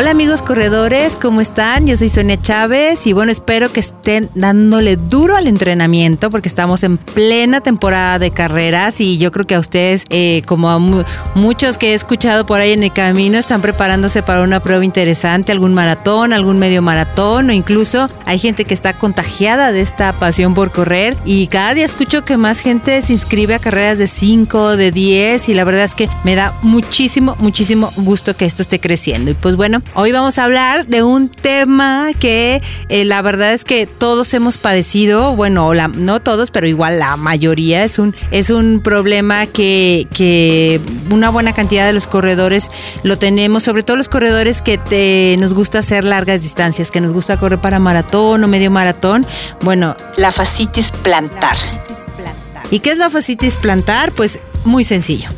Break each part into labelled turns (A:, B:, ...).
A: Hola amigos corredores, ¿cómo están? Yo soy Sonia Chávez y bueno, espero que estén dándole duro al entrenamiento porque estamos en plena temporada de carreras y yo creo que a ustedes, eh, como a muchos que he escuchado por ahí en el camino, están preparándose para una prueba interesante, algún maratón, algún medio maratón o incluso hay gente que está contagiada de esta pasión por correr y cada día escucho que más gente se inscribe a carreras de 5, de 10 y la verdad es que me da muchísimo, muchísimo gusto que esto esté creciendo. Y pues bueno, hoy vamos a hablar de un tema que eh, la verdad es que todos hemos padecido, bueno, no todos, pero igual la mayoría es un, es un problema que, que una buena cantidad de los corredores lo tenemos, sobre todo los corredores que te, nos gusta hacer largas distancias, que nos gusta correr para maratón o medio maratón. Bueno, la fascitis plantar. ¿Y qué es la fascitis plantar? Pues muy sencillo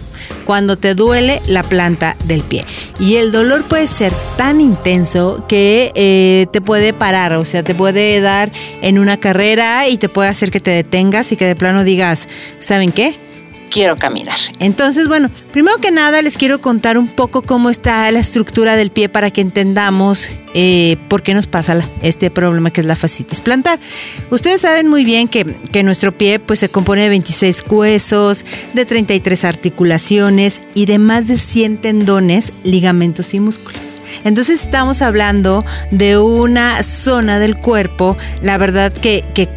A: cuando te duele la planta del pie. Y el dolor puede ser tan intenso que eh, te puede parar, o sea, te puede dar en una carrera y te puede hacer que te detengas y que de plano digas, ¿saben qué? Quiero caminar. Entonces, bueno, primero que nada les quiero contar un poco cómo está la estructura del pie para que entendamos eh, por qué nos pasa este problema que es la fascitis plantar. Ustedes saben muy bien que, que nuestro pie pues, se compone de 26 huesos, de 33 articulaciones y de más de 100 tendones, ligamentos y músculos. Entonces estamos hablando de una zona del cuerpo, la verdad que, que,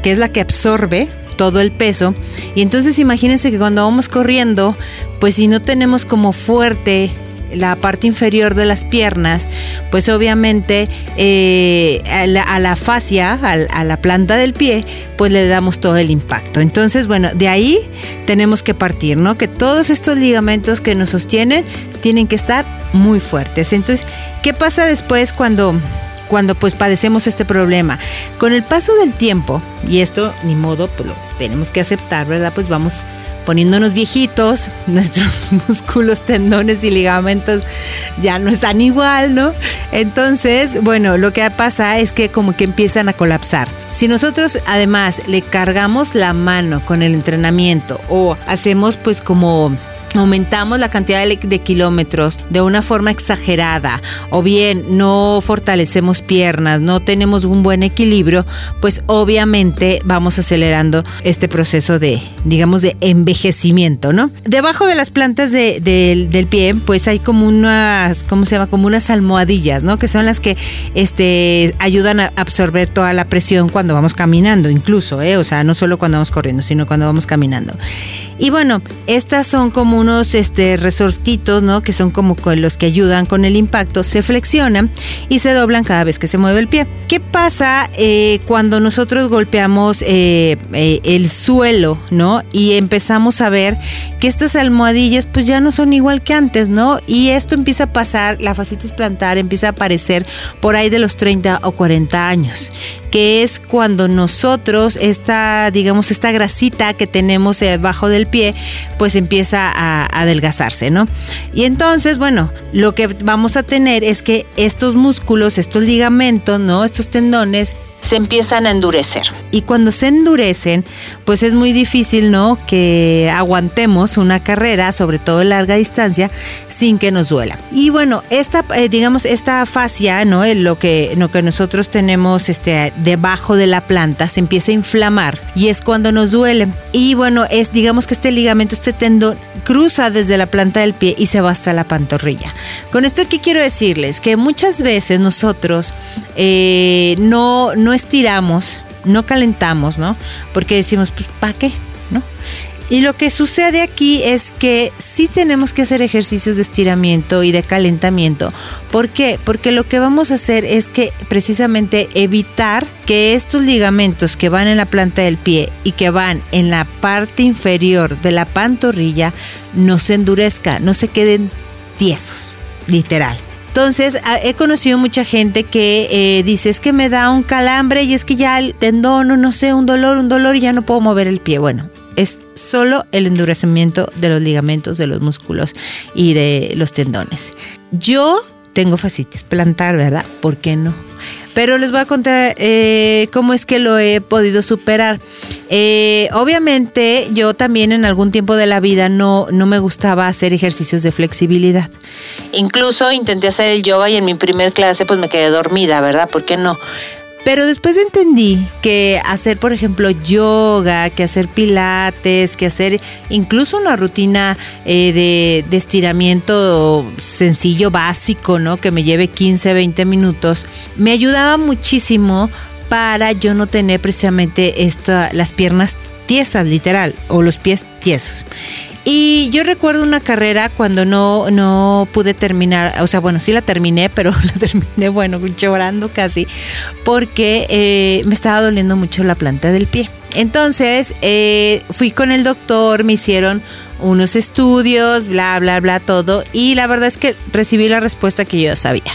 A: que es la que absorbe todo el peso. Y entonces imagínense que cuando vamos corriendo, pues si no tenemos como fuerte la parte inferior de las piernas, pues obviamente eh, a, la, fascia, a, la planta del pie, pues le damos todo el impacto. Entonces, bueno, de ahí tenemos que partir, ¿no? Que todos estos ligamentos que nos sostienen tienen que estar muy fuertes. Entonces, ¿qué pasa después cuando cuando pues padecemos este problema. Con el paso del tiempo, y esto ni modo, pues lo tenemos que aceptar, ¿verdad? Pues vamos poniéndonos viejitos, nuestros músculos, tendones y ligamentos ya no están igual, ¿no? Entonces, bueno, lo que pasa es que como que empiezan a colapsar. Si nosotros además le cargamos la mano con el entrenamiento o hacemos pues como aumentamos la cantidad de, kilómetros de una forma exagerada o bien no fortalecemos piernas, no tenemos un buen equilibrio, pues obviamente vamos acelerando este proceso de, digamos, de envejecimiento, ¿no? Debajo de las plantas del pie, pues hay como unas, ¿cómo se llama? Como unas almohadillas, ¿no? Que son las que este, ayudan a absorber toda la presión cuando vamos caminando, incluso, ¿eh? O sea, no solo cuando vamos corriendo, sino cuando vamos caminando. Y bueno, estas son como unos este, resortitos, ¿no? Que son como los que ayudan con el impacto, se flexionan y se doblan cada vez que se mueve el pie. ¿Qué pasa eh, cuando nosotros golpeamos eh, eh, el suelo, ¿no? Y empezamos a ver que estas almohadillas pues ya no son igual que antes, ¿no? Y esto empieza a pasar, la fascitis plantar empieza a aparecer por ahí de los 30 o 40 años que es cuando nosotros esta, digamos, esta grasita que tenemos debajo del pie, pues empieza a adelgazarse, ¿no? Y entonces, bueno, lo que vamos a tener es que estos músculos, estos ligamentos, ¿no? Estos tendones se empiezan a endurecer. Y cuando se endurecen, pues es muy difícil, ¿no? Que aguantemos una carrera, sobre todo larga distancia, sin que nos duela. Y bueno, esta, eh, digamos, esta fascia, ¿no? Lo que, lo que nosotros tenemos este, debajo de la planta se empieza a inflamar y es cuando nos duele. Y bueno, es, digamos que este ligamento, este tendón, cruza desde la planta del pie y se va hasta la pantorrilla. Con esto, ¿qué quiero decirles? Que muchas veces nosotros eh, no, no estiramos, no calentamos, ¿no? Porque decimos, pues, ¿para qué? ¿No? Y lo que sucede aquí es que sí tenemos que hacer ejercicios de estiramiento y de calentamiento. ¿Por qué? Porque lo que vamos a hacer es que precisamente evitar que estos ligamentos que van en la planta del pie y que van en la parte inferior de la pantorrilla no se endurezca, no se queden tiesos, literal. Entonces, he conocido mucha gente que eh, dice, es que me da un calambre y es que ya el tendón, no sé, un dolor, un dolor y ya no puedo mover el pie. Bueno, es solo el endurecimiento de los ligamentos, de los músculos y de los tendones. Yo tengo fascitis plantar, ¿verdad? ¿Por qué no? Pero les voy a contar eh, cómo es que lo he podido superar. Eh, obviamente yo también en algún tiempo de la vida no, no me gustaba hacer ejercicios de flexibilidad. Incluso intenté hacer el yoga y en mi primer clase pues me quedé dormida, ¿verdad? ¿Por qué no? Pero después entendí que hacer, por ejemplo, yoga, que hacer pilates, que hacer incluso una rutina eh, de, de, estiramiento sencillo, básico, ¿no? Que me lleve 15, 20 minutos, me ayudaba muchísimo para yo no tener precisamente esta, las piernas tiesas, literal, o los pies tiesos. Y yo recuerdo una carrera cuando no, no pude terminar, o sea, bueno, sí la terminé, pero la terminé, bueno, llorando casi, porque eh, me estaba doliendo mucho la planta del pie. Entonces eh, fui con el doctor, me hicieron unos estudios, bla, bla, bla, todo. Y la verdad es que recibí la respuesta que yo sabía,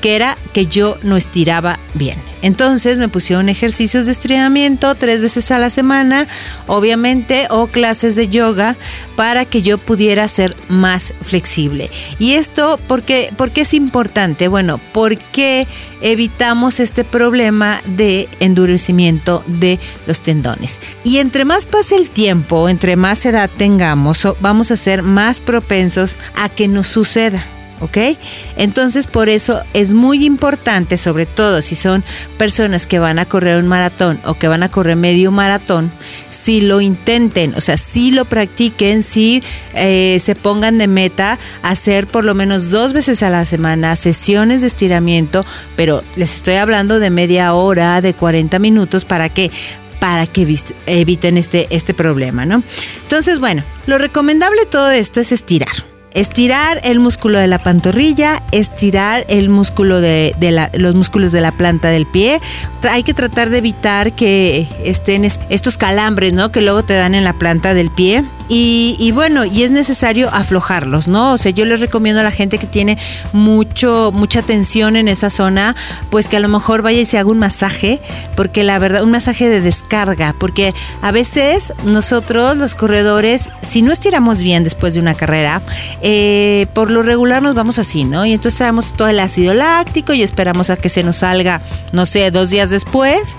A: que era que yo no estiraba bien. Entonces me pusieron ejercicios de estiramiento tres veces a la semana, obviamente, o clases de yoga para que yo pudiera ser más flexible. Y esto, ¿por qué, es importante? Bueno, porque evitamos este problema de endurecimiento de los tendones. Y entre más pase el tiempo, entre más edad tengamos, vamos a ser más propensos a que nos suceda. ¿ok? Entonces por eso es muy importante, sobre todo si son personas que van a correr un maratón o que van a correr medio maratón, si lo intenten, o sea, si lo practiquen, si eh, se pongan de meta hacer por lo menos dos veces a la semana sesiones de estiramiento, pero les estoy hablando de media hora, de 40 minutos, ¿para qué? Para que eviten este, este problema, ¿no? Entonces, bueno, lo recomendable de todo esto es estirar estirar el músculo de la pantorrilla, estirar el músculo de, los músculos de la planta del pie. Hay que tratar de evitar que estén estos calambres, ¿no? Que luego te dan en la planta del pie. Y, bueno, y es necesario aflojarlos, ¿no? O sea, yo les recomiendo a la gente que tiene mucho, mucha tensión en esa zona, pues que a lo mejor vaya y se haga un masaje, porque la verdad, un masaje de descarga, porque a veces nosotros, los corredores, si no estiramos bien después de una carrera, eh, por lo regular nos vamos así, ¿no? Y entonces traemos todo el ácido láctico y esperamos a que se nos salga, no sé, dos días después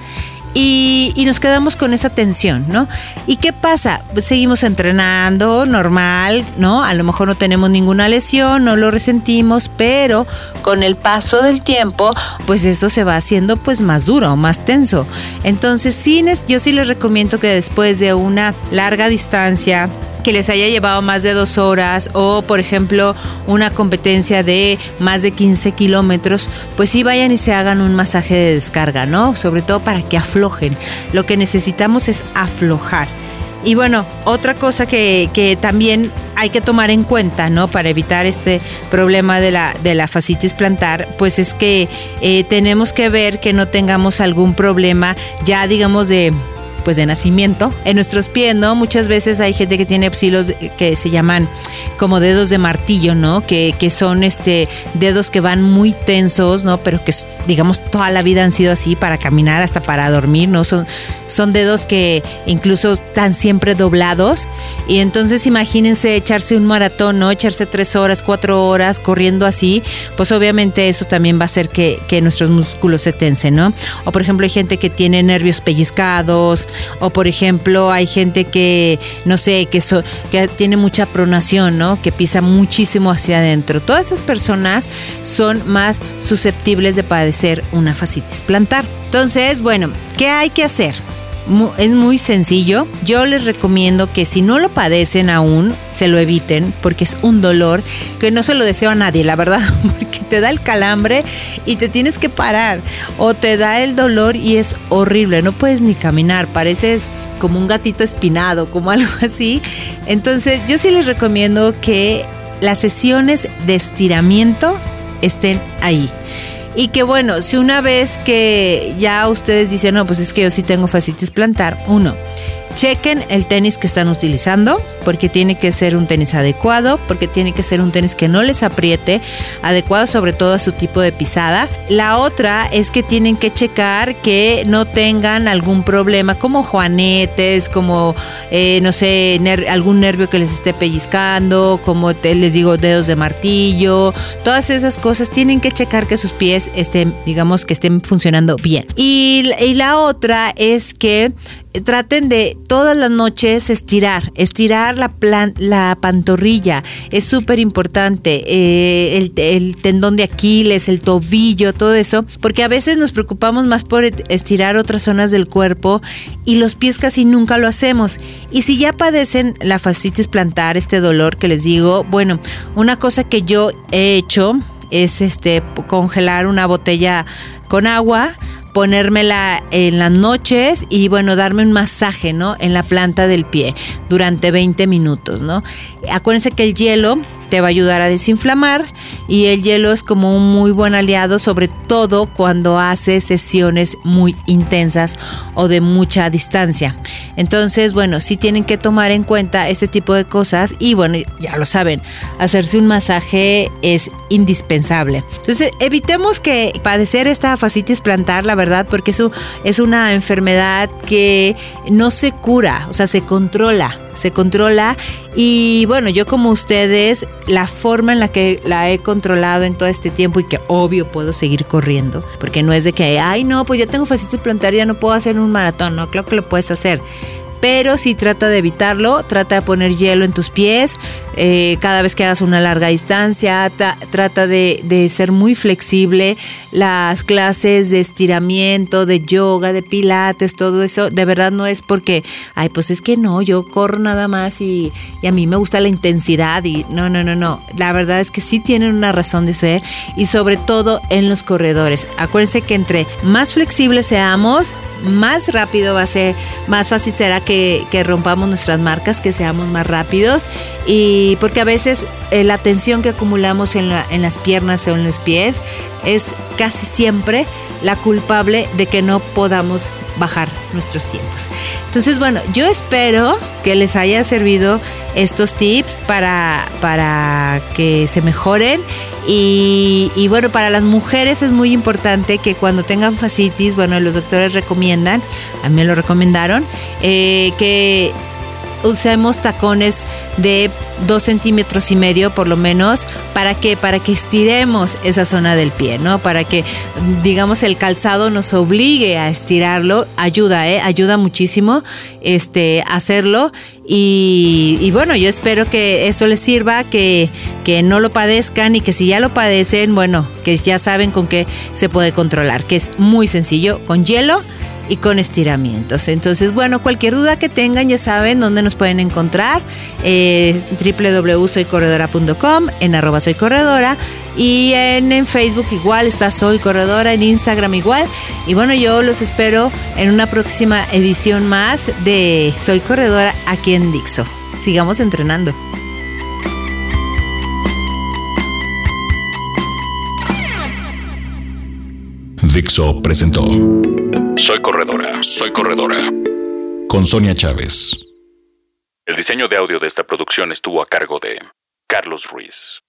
A: y, nos quedamos con esa tensión, ¿no? ¿Y qué pasa? Pues seguimos entrenando normal, ¿no? A lo mejor no tenemos ninguna lesión, no lo resentimos, pero con el paso del tiempo, pues eso se va haciendo pues más duro, más tenso. Entonces, sí, yo sí les recomiendo que después de una larga distancia, que les haya llevado más de dos horas o, por ejemplo, una competencia de más de 15 kilómetros, pues sí vayan y se hagan un masaje de descarga, ¿no? Sobre todo para que aflojen. Lo que necesitamos es aflojar. Y bueno, otra cosa que, también hay que tomar en cuenta, ¿no? Para evitar este problema de la, de la fascitis plantar, pues es que eh, tenemos que ver que no tengamos algún problema ya, digamos, de pues de nacimiento en nuestros pies, ¿no? Muchas veces hay gente que tiene psilos que se llaman como dedos de martillo, ¿no? Que, que son este dedos que van muy tensos, ¿no? Pero que digamos toda la vida han sido así para caminar hasta para dormir, ¿no? Son, son dedos que incluso están siempre doblados y entonces imagínense echarse un maratón, ¿no? Echarse tres horas, cuatro horas corriendo así, pues obviamente eso también va a hacer que, que nuestros músculos se tensen, ¿no? O por ejemplo hay gente que tiene nervios pellizcados, o por ejemplo hay gente que, no sé, que, que tiene mucha pronación, Que pisa muchísimo hacia adentro. Todas esas personas son más susceptibles de padecer una fascitis plantar. Entonces, bueno, ¿qué hay que hacer? Es muy sencillo. Yo les recomiendo que si no lo padecen aún, se lo eviten porque es un dolor que no se lo deseo a nadie, la verdad, porque te da el calambre y te tienes que parar o te da el dolor y es horrible, no puedes ni caminar, pareces como un gatito espinado, como algo así. Entonces, yo sí les recomiendo que las sesiones de estiramiento estén ahí. Y que bueno, si una vez que ya ustedes dicen, no, pues es que yo sí tengo fascitis plantar, uno, chequen el tenis que están utilizando, porque tiene que ser un tenis adecuado, porque tiene que ser un tenis que no les apriete, adecuado sobre todo a su tipo de pisada. La otra es que tienen que checar que no tengan algún problema como juanetes, como, eh, no sé, algún nervio que les esté pellizcando, como les digo, dedos de martillo, todas esas cosas tienen que checar que sus pies estén, digamos, que estén funcionando bien. Y, y la otra es que traten de todas las noches estirar, estirar la, la pantorrilla, es súper importante, eh, el, el, tendón de Aquiles, el tobillo, todo eso, porque a veces nos preocupamos más por estirar otras zonas del cuerpo y los pies casi nunca lo hacemos. Y si ya padecen la fascitis plantar, este dolor que les digo, bueno, una cosa que yo he hecho es este congelar una botella con agua ponérmela en las noches y bueno, darme un masaje, ¿no? En la planta del pie durante 20 minutos, ¿no? Acuérdense que el hielo te va a ayudar a desinflamar y el hielo es como un muy buen aliado, sobre todo cuando hace sesiones muy intensas o de mucha distancia. Entonces, bueno, sí tienen que tomar en cuenta este tipo de cosas y bueno, ya lo saben, hacerse un masaje es indispensable. Entonces, evitemos que padecer esta fascitis plantar, la verdad, porque eso es una enfermedad que no se cura, o sea, se controla se controla. Y bueno, yo como ustedes, la forma en la que la he controlado en todo este tiempo y que obvio puedo seguir corriendo, porque no es de que, ay no, pues ya tengo fascitis plantar, ya no puedo hacer un maratón, no, creo que lo puedes hacer pero si trata de evitarlo, trata de poner hielo en tus pies eh, cada vez que hagas una larga distancia, trata de, ser muy flexible, las clases de estiramiento, de yoga, de pilates, todo eso, de verdad no es porque, ay, pues es que no, yo corro nada más y, y a mí me gusta la intensidad y no, no, no, no, la verdad es que sí tienen una razón de ser y sobre todo en los corredores. Acuérdense que entre más flexibles seamos, más rápido va a ser, más fácil será que, rompamos nuestras marcas, que seamos más rápidos. Y porque a veces eh, la tensión que acumulamos en, en las piernas o en los pies es casi siempre la culpable de que no podamos bajar nuestros tiempos. Entonces, bueno, yo espero que les haya servido estos tips para, para que se mejoren. Y, bueno, para las mujeres es muy importante que cuando tengan fascitis, bueno, los doctores recomiendan, a mí me lo recomendaron, eh, que usemos tacones de dos centímetros y medio por lo menos para que para que estiremos esa zona del pie no para que digamos el calzado nos obligue a estirarlo ayuda eh ayuda muchísimo este hacerlo. Y, y, bueno yo espero que esto les sirva que, que no lo padezcan y que si ya lo padecen bueno que ya saben con qué se puede controlar que es muy sencillo con hielo y con estiramientos. Entonces, bueno, cualquier duda que tengan, ya saben dónde nos pueden encontrar. Eh, www.soycorredora.com, en arroba soy corredora. Y en, en, Facebook igual está Soy Corredora, en Instagram igual. Y bueno, yo los espero en una próxima edición más de Soy Corredora aquí en Dixo. Sigamos entrenando.
B: Dixo presentó Soy Corredora, Soy Corredora con Sonia Chávez. El diseño de audio de esta producción estuvo a cargo de Carlos Ruiz.